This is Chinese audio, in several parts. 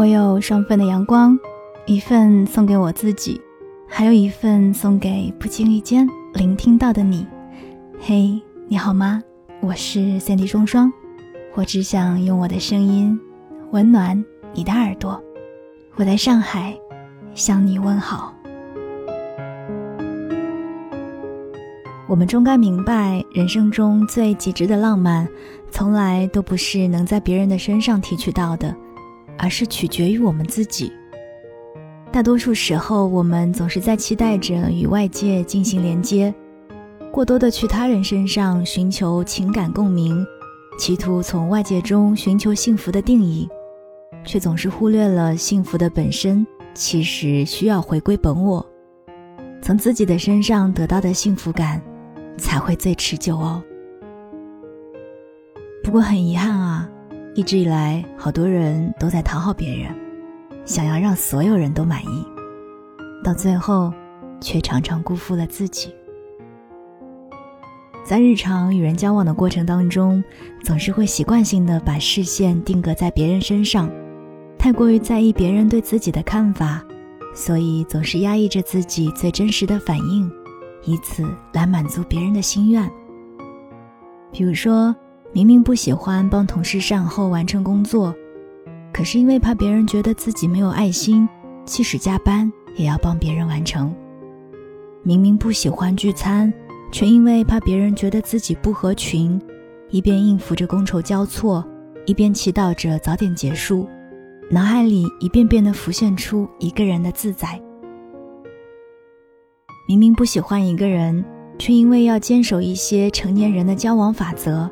我有双份的阳光，一份送给我自己，还有一份送给不经意间聆听到的你。嘿，你好吗？我是三 D 双双，我只想用我的声音温暖你的耳朵。我在上海向你问好。我们终该明白，人生中最极致的浪漫，从来都不是能在别人的身上提取到的，而是取决于我们自己。大多数时候，我们总是在期待着与外界进行连接，过多的去他人身上寻求情感共鸣，企图从外界中寻求幸福的定义，却总是忽略了幸福的本身其实需要回归本我，从自己的身上得到的幸福感。才会最持久哦。不过很遗憾啊，一直以来，好多人都在讨好别人，想要让所有人都满意，到最后，却常常辜负了自己。在日常与人交往的过程当中，总是会习惯性的把视线定格在别人身上，太过于在意别人对自己的看法，所以总是压抑着自己最真实的反应。以此来满足别人的心愿。比如说，明明不喜欢帮同事善后完成工作，可是因为怕别人觉得自己没有爱心，即使加班也要帮别人完成。明明不喜欢聚餐，却因为怕别人觉得自己不合群，一边应付着觥筹交错，一边祈祷着早点结束，脑海里一遍遍地浮现出一个人的自在。明明不喜欢一个人，却因为要坚守一些成年人的交往法则，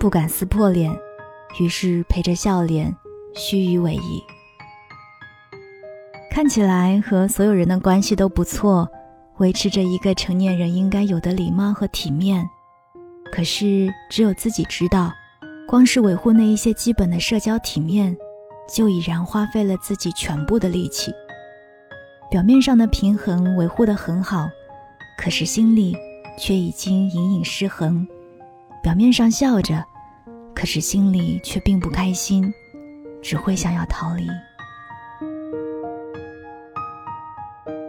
不敢撕破脸，于是陪着笑脸，虚与委蛇。看起来和所有人的关系都不错，维持着一个成年人应该有的礼貌和体面。可是只有自己知道，光是维护那一些基本的社交体面，就已然花费了自己全部的力气。表面上的平衡维护得很好，可是心里却已经隐隐失衡。表面上笑着，可是心里却并不开心，只会想要逃离。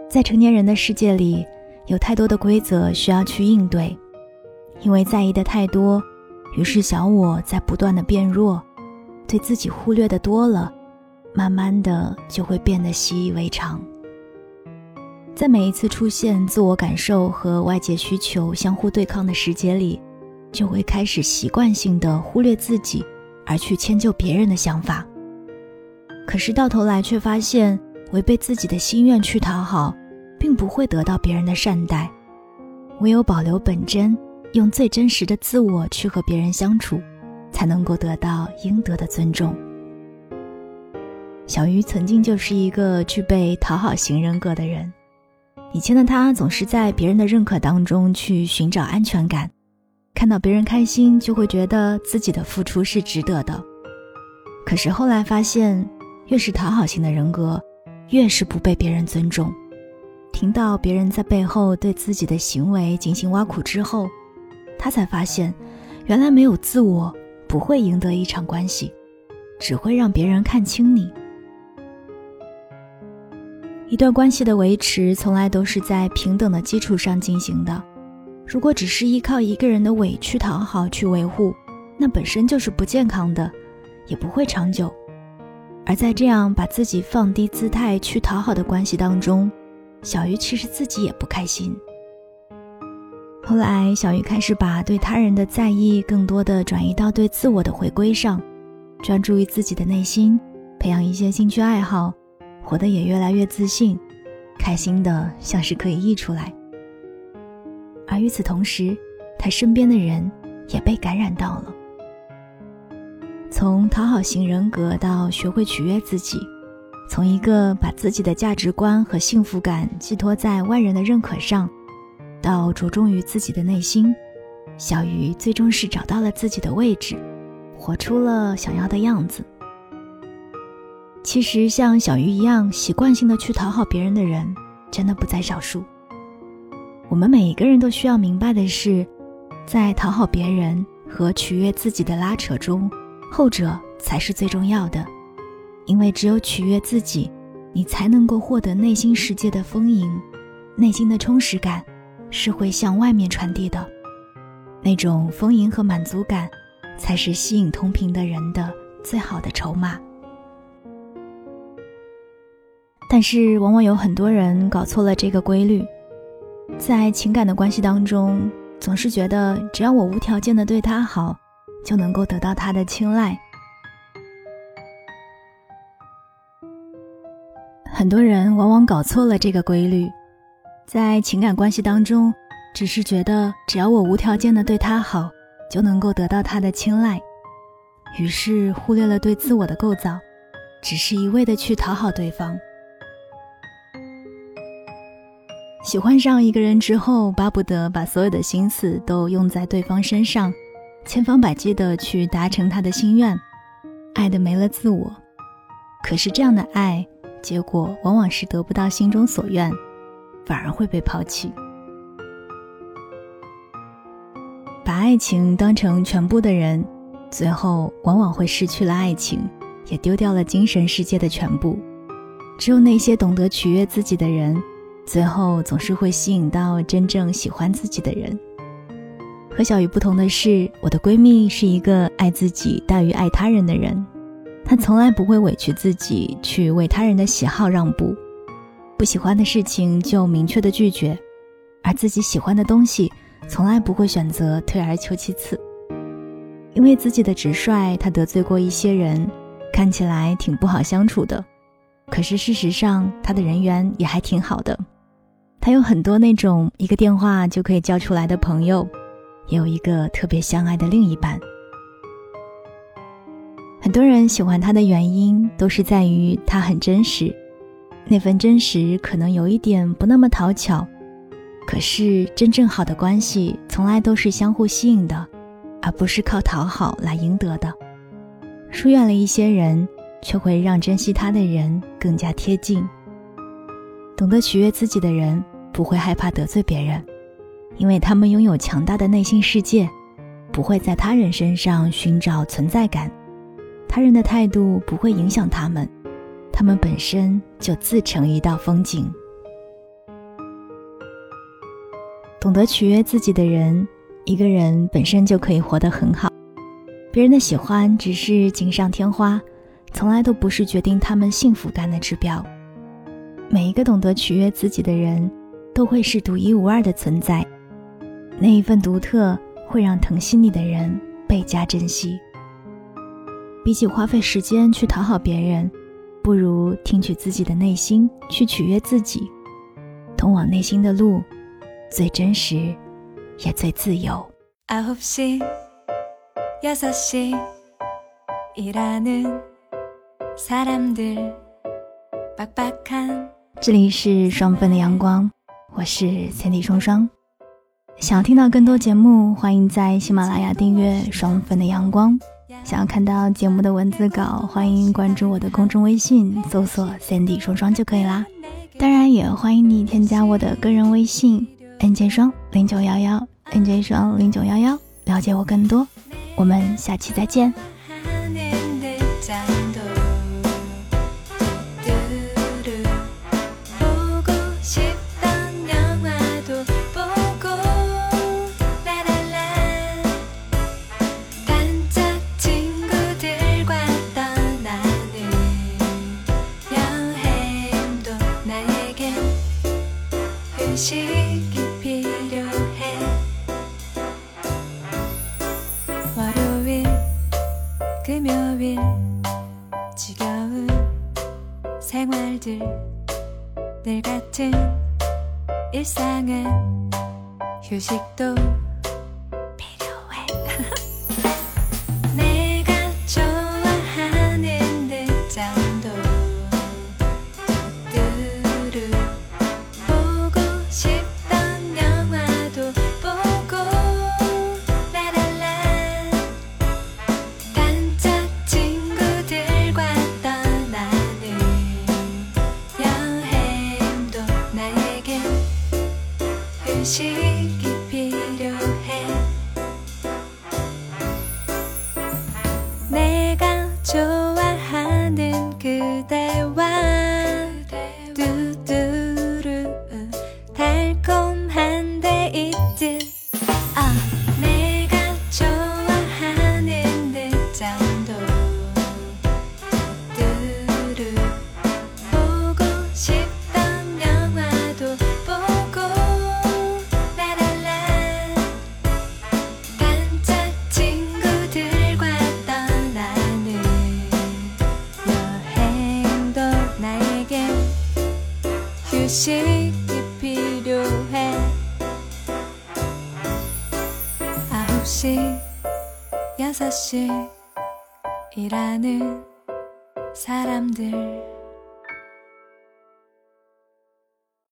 在成年人的世界里，有太多的规则需要去应对，因为在意的太多，于是小我在不断的变弱，对自己忽略的多了，慢慢的就会变得习以为常。在每一次出现自我感受和外界需求相互对抗的时节里，就会开始习惯性的忽略自己，而去迁就别人的想法。可是到头来却发现，违背自己的心愿去讨好，并不会得到别人的善待。唯有保留本真，用最真实的自我去和别人相处，才能够得到应得的尊重。小鱼曾经就是一个具备讨好型人格的人。以前的他总是在别人的认可当中去寻找安全感，看到别人开心就会觉得自己的付出是值得的。可是后来发现，越是讨好型的人格，越是不被别人尊重。听到别人在背后对自己的行为进行挖苦之后，他才发现，原来没有自我不会赢得一场关系，只会让别人看清你。一段关系的维持，从来都是在平等的基础上进行的。如果只是依靠一个人的委屈讨好去维护，那本身就是不健康的，也不会长久。而在这样把自己放低姿态去讨好的关系当中，小鱼其实自己也不开心。后来，小鱼开始把对他人的在意更多的转移到对自我的回归上，专注于自己的内心，培养一些兴趣爱好。活得也越来越自信，开心的像是可以溢出来。而与此同时，他身边的人也被感染到了。从讨好型人格到学会取悦自己，从一个把自己的价值观和幸福感寄托在外人的认可上，到着重于自己的内心，小鱼最终是找到了自己的位置，活出了想要的样子。其实，像小鱼一样习惯性的去讨好别人的人，真的不在少数。我们每一个人都需要明白的是，在讨好别人和取悦自己的拉扯中，后者才是最重要的。因为只有取悦自己，你才能够获得内心世界的丰盈，内心的充实感是会向外面传递的。那种丰盈和满足感，才是吸引同频的人的最好的筹码。但是，往往有很多人搞错了这个规律，在情感的关系当中，总是觉得只要我无条件的对他好，就能够得到他的青睐。很多人往往搞错了这个规律，在情感关系当中。只是觉得只要我无条件的对他好，就能够得到他的青睐，于是忽略了对自我的构造，只是一味的去讨好对方。喜欢上一个人之后，巴不得把所有的心思都用在对方身上，千方百计的去达成他的心愿，爱的没了自我。可是这样的爱，结果往往是得不到心中所愿，反而会被抛弃。把爱情当成全部的人，最后往往会失去了爱情，也丢掉了精神世界的全部。只有那些懂得取悦自己的人，最后总是会吸引到真正喜欢自己的人。和小鱼不同的是，我的闺蜜是一个爱自己大于爱他人的人，她从来不会委屈自己去为他人的喜好让步，不喜欢的事情就明确的拒绝，而自己喜欢的东西。从来不会选择退而求其次，因为自己的直率，他得罪过一些人，看起来挺不好相处的。可是事实上，他的人缘也还挺好的。他有很多那种一个电话就可以叫出来的朋友，也有一个特别相爱的另一半。很多人喜欢他的原因，都是在于他很真实，那份真实可能有一点不那么讨巧。可是，真正好的关系从来都是相互吸引的，而不是靠讨好来赢得的。疏远了一些人，却会让珍惜他的人更加贴近。懂得取悦自己的人，不会害怕得罪别人，因为他们拥有强大的内心世界，不会在他人身上寻找存在感。他人的态度不会影响他们，他们本身就自成一道风景。懂得取悦自己的人，一个人本身就可以活得很好。别人的喜欢只是锦上添花，从来都不是决定他们幸福感的指标。每一个懂得取悦自己的人，都会是独一无二的存在。那一份独特，会让疼惜你的人倍加珍惜。比起花费时间去讨好别人，不如听取自己的内心，去取悦自己。通往内心的路。最真实，也最自由。这里是双份的阳光，我是千里双双。想要听到更多节目，欢迎在喜马拉雅订阅双份的阳光。想要看到节目的文字稿，欢迎关注我的公众微信，搜索 “Sandy 双双”就可以啦。当然，也欢迎你添加我的个人微信。N J 双零九幺幺，N J 双零九幺幺，了解我更多，我们下期再见。 금요일 지겨운 생활들 늘 같은 일상은 휴식도 心。 의식이 필요해. 9시 6시 일하는 사람들.